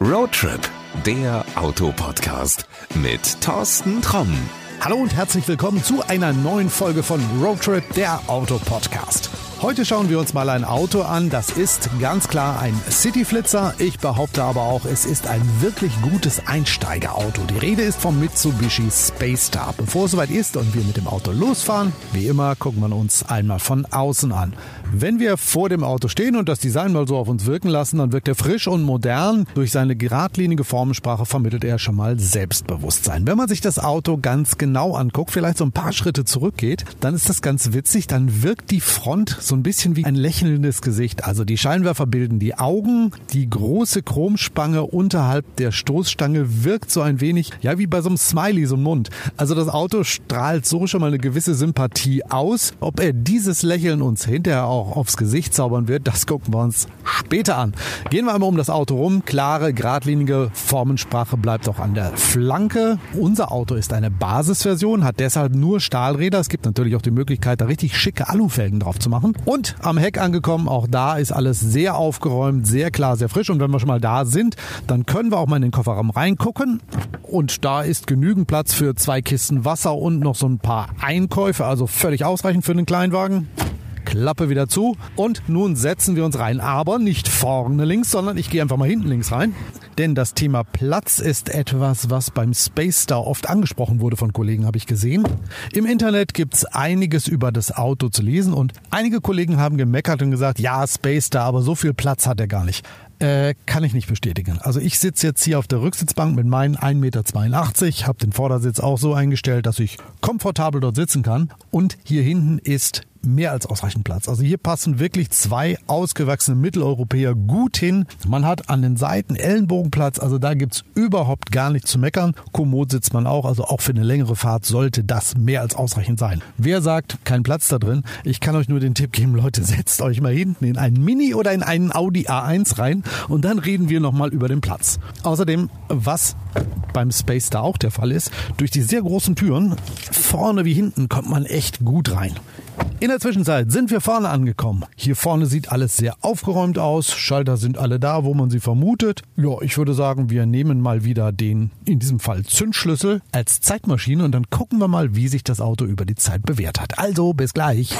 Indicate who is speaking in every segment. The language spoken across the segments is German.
Speaker 1: Roadtrip, der Autopodcast mit Thorsten Tromm.
Speaker 2: Hallo und herzlich willkommen zu einer neuen Folge von Roadtrip, der Autopodcast. Heute schauen wir uns mal ein Auto an. Das ist ganz klar ein Cityflitzer. Ich behaupte aber auch, es ist ein wirklich gutes Einsteigerauto. Die Rede ist vom Mitsubishi Space Star. Bevor es soweit ist und wir mit dem Auto losfahren, wie immer gucken wir uns einmal von außen an. Wenn wir vor dem Auto stehen und das Design mal so auf uns wirken lassen, dann wirkt er frisch und modern. Durch seine geradlinige Formensprache vermittelt er schon mal Selbstbewusstsein. Wenn man sich das Auto ganz genau anguckt, vielleicht so ein paar Schritte zurückgeht, dann ist das ganz witzig. Dann wirkt die Front so ein bisschen wie ein lächelndes Gesicht. Also die Scheinwerfer bilden die Augen, die große Chromspange unterhalb der Stoßstange wirkt so ein wenig, ja, wie bei so einem Smiley, so ein Mund. Also das Auto strahlt so schon mal eine gewisse Sympathie aus. Ob er dieses Lächeln uns hinterher auch aufs Gesicht zaubern wird, das gucken wir uns später an. Gehen wir einmal um das Auto rum. Klare, geradlinige Formensprache bleibt auch an der Flanke. Unser Auto ist eine Basisversion, hat deshalb nur Stahlräder. Es gibt natürlich auch die Möglichkeit, da richtig schicke Alufelgen drauf zu machen. Und am Heck angekommen, auch da ist alles sehr aufgeräumt, sehr klar, sehr frisch. Und wenn wir schon mal da sind, dann können wir auch mal in den Kofferraum reingucken. Und da ist genügend Platz für zwei Kisten Wasser und noch so ein paar Einkäufe, also völlig ausreichend für den Kleinwagen. Klappe wieder zu und nun setzen wir uns rein. Aber nicht vorne links, sondern ich gehe einfach mal hinten links rein. Denn das Thema Platz ist etwas, was beim Space Star oft angesprochen wurde von Kollegen, habe ich gesehen. Im Internet gibt es einiges über das Auto zu lesen und einige Kollegen haben gemeckert und gesagt, ja, Space Star, aber so viel Platz hat er gar nicht. Äh, kann ich nicht bestätigen. Also ich sitze jetzt hier auf der Rücksitzbank mit meinen 1,82 Meter, habe den Vordersitz auch so eingestellt, dass ich komfortabel dort sitzen kann. Und hier hinten ist mehr als ausreichend Platz. Also hier passen wirklich zwei ausgewachsene Mitteleuropäer gut hin. Man hat an den Seiten Ellenbogenplatz, also da gibt's überhaupt gar nichts zu meckern. Kommod sitzt man auch, also auch für eine längere Fahrt sollte das mehr als ausreichend sein. Wer sagt, kein Platz da drin? Ich kann euch nur den Tipp geben, Leute, setzt euch mal hinten in einen Mini oder in einen Audi A1 rein und dann reden wir nochmal über den Platz. Außerdem, was beim Space da auch der Fall ist, durch die sehr großen Türen, vorne wie hinten, kommt man echt gut rein. In der Zwischenzeit sind wir vorne angekommen. Hier vorne sieht alles sehr aufgeräumt aus. Schalter sind alle da, wo man sie vermutet. Ja, ich würde sagen, wir nehmen mal wieder den, in diesem Fall Zündschlüssel, als Zeitmaschine und dann gucken wir mal, wie sich das Auto über die Zeit bewährt hat. Also, bis gleich.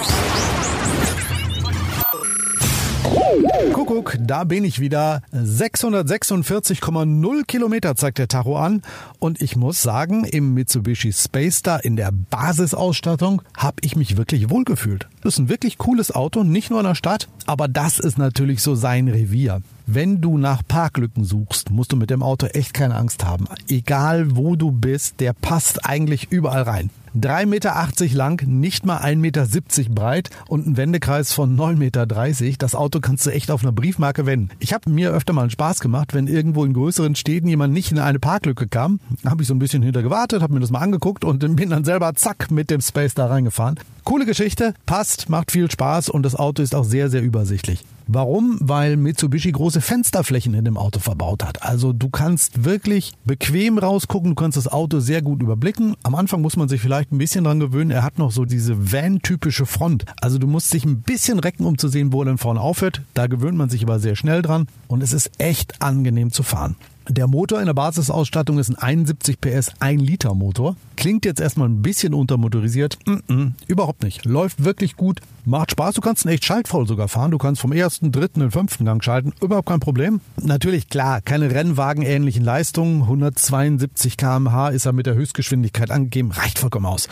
Speaker 2: Kuckuck, da bin ich wieder. 646,0 Kilometer zeigt der Tacho an. Und ich muss sagen, im Mitsubishi Space Star in der Basisausstattung habe ich mich wirklich wohlgefühlt. Das ist ein wirklich cooles Auto, nicht nur in der Stadt, aber das ist natürlich so sein Revier. Wenn du nach Parklücken suchst, musst du mit dem Auto echt keine Angst haben. Egal wo du bist, der passt eigentlich überall rein. 3,80 Meter lang, nicht mal 1,70 Meter breit und ein Wendekreis von 9,30 Meter. Das Auto kannst du echt auf einer Briefmarke wenden. Ich habe mir öfter mal einen Spaß gemacht, wenn irgendwo in größeren Städten jemand nicht in eine Parklücke kam, habe ich so ein bisschen hinter gewartet, habe mir das mal angeguckt und bin dann selber zack mit dem Space da reingefahren. Coole Geschichte, passt, macht viel Spaß und das Auto ist auch sehr, sehr übersichtlich. Warum? Weil Mitsubishi große Fensterflächen in dem Auto verbaut hat. Also du kannst wirklich bequem rausgucken, du kannst das Auto sehr gut überblicken. Am Anfang muss man sich vielleicht ein bisschen dran gewöhnen. Er hat noch so diese Van-typische Front. Also du musst dich ein bisschen recken, um zu sehen, wo er dann vorne aufhört. Da gewöhnt man sich aber sehr schnell dran und es ist echt angenehm zu fahren. Der Motor in der Basisausstattung ist ein 71 PS 1 Liter Motor. Klingt jetzt erstmal ein bisschen untermotorisiert. Mm -mm, überhaupt nicht. Läuft wirklich gut. Macht Spaß. Du kannst ihn echt schaltvoll sogar fahren. Du kannst vom ersten, dritten und fünften Gang schalten. Überhaupt kein Problem. Natürlich, klar, keine Rennwagen-ähnlichen Leistungen. 172 kmh ist er mit der Höchstgeschwindigkeit angegeben. Reicht vollkommen aus.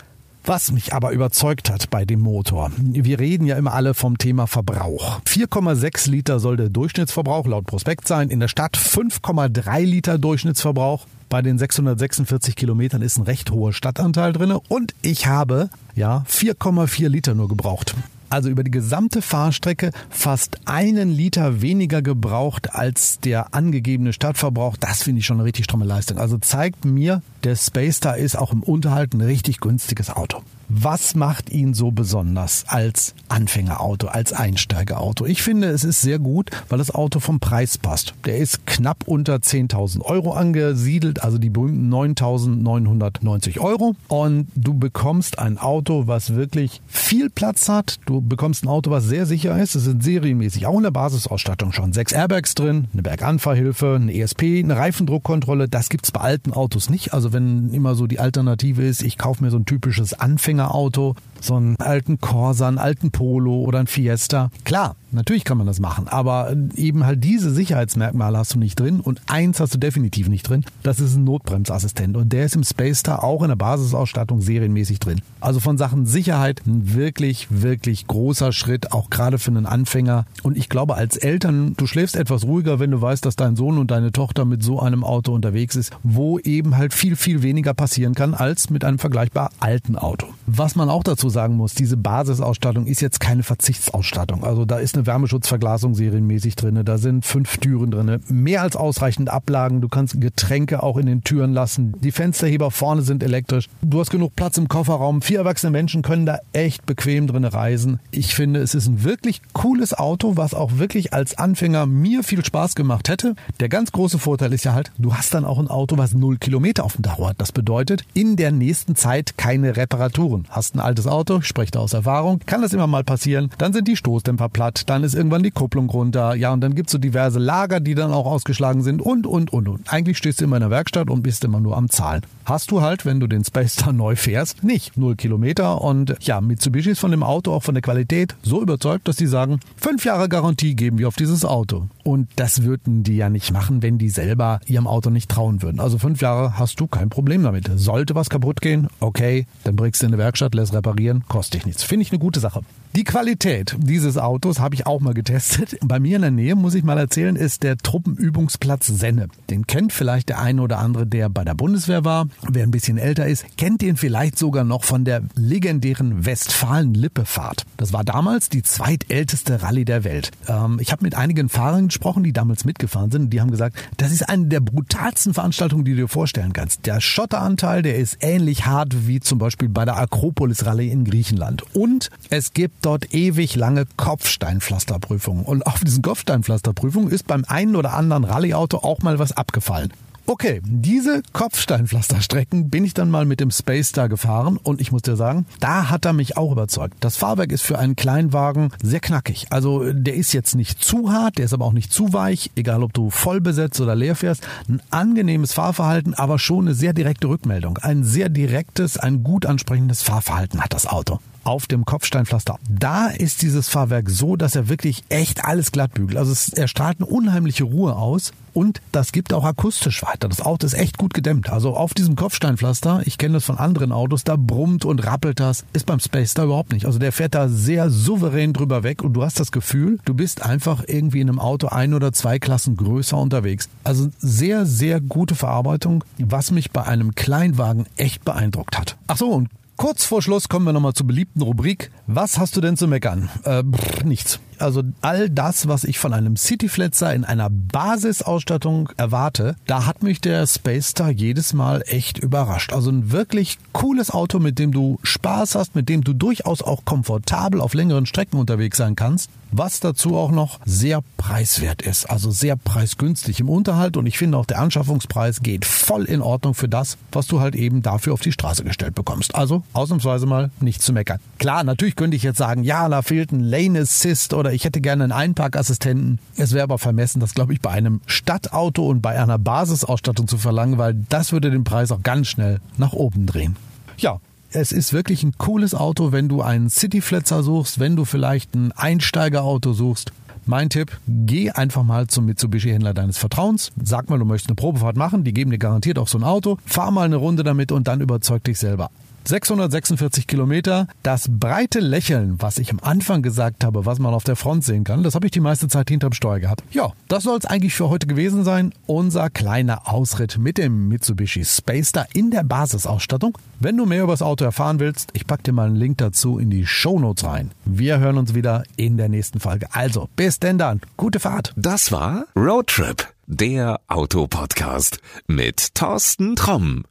Speaker 2: Was mich aber überzeugt hat bei dem Motor, wir reden ja immer alle vom Thema Verbrauch. 4,6 Liter soll der Durchschnittsverbrauch laut Prospekt sein. In der Stadt 5,3 Liter Durchschnittsverbrauch. Bei den 646 Kilometern ist ein recht hoher Stadtanteil drin und ich habe ja 4,4 Liter nur gebraucht also über die gesamte Fahrstrecke fast einen Liter weniger gebraucht als der angegebene Stadtverbrauch. Das finde ich schon eine richtig stramme Leistung. Also zeigt mir, der Space Star ist auch im Unterhalt ein richtig günstiges Auto. Was macht ihn so besonders als Anfängerauto, als Einsteigerauto? Ich finde, es ist sehr gut, weil das Auto vom Preis passt. Der ist knapp unter 10.000 Euro angesiedelt, also die berühmten 9.990 Euro. Und du bekommst ein Auto, was wirklich viel Platz hat. Du bekommst ein Auto, was sehr sicher ist. Es sind serienmäßig auch in der Basisausstattung schon sechs Airbags drin, eine Berganfahrhilfe, ein ESP, eine Reifendruckkontrolle. Das gibt's bei alten Autos nicht. Also wenn immer so die Alternative ist, ich kaufe mir so ein typisches Anfängerauto, so einen alten Corsa, einen alten Polo oder ein Fiesta. Klar, natürlich kann man das machen, aber eben halt diese Sicherheitsmerkmale hast du nicht drin und eins hast du definitiv nicht drin. Das ist ein Notbremsassistent und der ist im Space Star auch in der Basisausstattung serienmäßig drin. Also von Sachen Sicherheit ein wirklich, wirklich großer Schritt, auch gerade für einen Anfänger. Und ich glaube, als Eltern, du schläfst etwas ruhiger, wenn du weißt, dass dein Sohn und deine Tochter mit so einem Auto unterwegs ist, wo eben halt viel, viel weniger passieren kann als mit einem vergleichbar alten Auto. Was man auch dazu sagen muss, diese Basisausstattung ist jetzt keine Verzichtsausstattung. Also da ist eine Wärmeschutzverglasung serienmäßig drin, da sind fünf Türen drin, mehr als ausreichend Ablagen. Du kannst Getränke auch in den Türen lassen. Die Fensterheber vorne sind elektrisch. Du hast genug Platz im Kofferraum. Vier erwachsene Menschen können da echt bequem drin reisen. Ich finde, es ist ein wirklich cooles Auto, was auch wirklich als Anfänger mir viel Spaß gemacht hätte. Der ganz große Vorteil ist ja halt, du hast dann auch ein Auto, was null Kilometer auf dem Dach hat. Das bedeutet, in der nächsten Zeit keine Reparaturen. Hast ein altes Auto, spreche da aus Erfahrung, kann das immer mal passieren. Dann sind die Stoßdämpfer platt, dann ist irgendwann die Kupplung runter. Ja, und dann gibt's so diverse Lager, die dann auch ausgeschlagen sind und, und, und, und. Eigentlich stehst du immer in der Werkstatt und bist immer nur am Zahlen. Hast du halt, wenn du den Space Star neu fährst, nicht. Null Kilometer und ja, Mitsubishi ist von dem Auto, auch von der Qualität, so überzeugt, dass die sagen, fünf Jahre Garantie geben wir auf dieses Auto. Und das würden die ja nicht machen, wenn die selber ihrem Auto nicht trauen würden. Also fünf Jahre hast du kein Problem damit. Sollte was kaputt gehen, okay, dann bringst du in eine Werkstatt, lässt reparieren, kostet nichts. Finde ich eine gute Sache. Die Qualität dieses Autos habe ich auch mal getestet. Bei mir in der Nähe, muss ich mal erzählen, ist der Truppenübungsplatz Senne. Den kennt vielleicht der eine oder andere, der bei der Bundeswehr war. Wer ein bisschen älter ist, kennt den vielleicht sogar noch von der legendären Westfalen-Lippe-Fahrt. Das war damals die zweitälteste Rallye der Welt. Ähm, ich habe mit einigen Fahrern gesprochen, die damals mitgefahren sind. Die haben gesagt, das ist eine der brutalsten Veranstaltungen, die du dir vorstellen kannst. Der Schotteranteil, der ist ähnlich hart wie zum Beispiel bei der Akropolis-Rallye in Griechenland. Und es gibt dort ewig lange Kopfsteinpflasterprüfungen. Und auf diesen Kopfsteinpflasterprüfungen ist beim einen oder anderen Rallyeauto auch mal was abgefallen. Okay, diese Kopfsteinpflasterstrecken bin ich dann mal mit dem Space Star gefahren und ich muss dir sagen, da hat er mich auch überzeugt. Das Fahrwerk ist für einen Kleinwagen sehr knackig. Also der ist jetzt nicht zu hart, der ist aber auch nicht zu weich, egal ob du voll besetzt oder leer fährst. Ein angenehmes Fahrverhalten, aber schon eine sehr direkte Rückmeldung. Ein sehr direktes, ein gut ansprechendes Fahrverhalten hat das Auto auf dem Kopfsteinpflaster. Da ist dieses Fahrwerk so, dass er wirklich echt alles glatt bügelt. Also es, er strahlt eine unheimliche Ruhe aus und das gibt auch akustisch weiter. Das Auto ist echt gut gedämmt. Also auf diesem Kopfsteinpflaster, ich kenne das von anderen Autos, da brummt und rappelt das, ist beim Space da überhaupt nicht. Also der fährt da sehr souverän drüber weg und du hast das Gefühl, du bist einfach irgendwie in einem Auto ein oder zwei Klassen größer unterwegs. Also sehr, sehr gute Verarbeitung, was mich bei einem Kleinwagen echt beeindruckt hat. Ach so, und Kurz vor Schluss kommen wir nochmal zur beliebten Rubrik. Was hast du denn zu meckern? Äh, pff, nichts. Also all das, was ich von einem Cityfletzer in einer Basisausstattung erwarte, da hat mich der Space Star jedes Mal echt überrascht. Also ein wirklich cooles Auto, mit dem du Spaß hast, mit dem du durchaus auch komfortabel auf längeren Strecken unterwegs sein kannst. Was dazu auch noch sehr preiswert ist, also sehr preisgünstig im Unterhalt und ich finde auch der Anschaffungspreis geht voll in Ordnung für das, was du halt eben dafür auf die Straße gestellt bekommst. Also ausnahmsweise mal nicht zu meckern. Klar, natürlich könnte ich jetzt sagen, ja, da fehlt ein Lane Assist oder ich hätte gerne einen Einparkassistenten. Es wäre aber vermessen, das glaube ich bei einem Stadtauto und bei einer Basisausstattung zu verlangen, weil das würde den Preis auch ganz schnell nach oben drehen. Ja, es ist wirklich ein cooles Auto, wenn du einen Cityfletzer suchst, wenn du vielleicht ein Einsteigerauto suchst. Mein Tipp, geh einfach mal zum Mitsubishi-Händler deines Vertrauens. Sag mal, du möchtest eine Probefahrt machen, die geben dir garantiert auch so ein Auto. Fahr mal eine Runde damit und dann überzeug dich selber. 646 Kilometer. Das breite Lächeln, was ich am Anfang gesagt habe, was man auf der Front sehen kann, das habe ich die meiste Zeit hinterm Steuer gehabt. Ja, das soll es eigentlich für heute gewesen sein. Unser kleiner Ausritt mit dem Mitsubishi Space Star in der Basisausstattung. Wenn du mehr über das Auto erfahren willst, ich packe dir mal einen Link dazu in die Show Notes rein. Wir hören uns wieder in der nächsten Folge. Also, bis denn dann. Gute Fahrt.
Speaker 1: Das war Roadtrip, der Autopodcast mit Thorsten Tromm.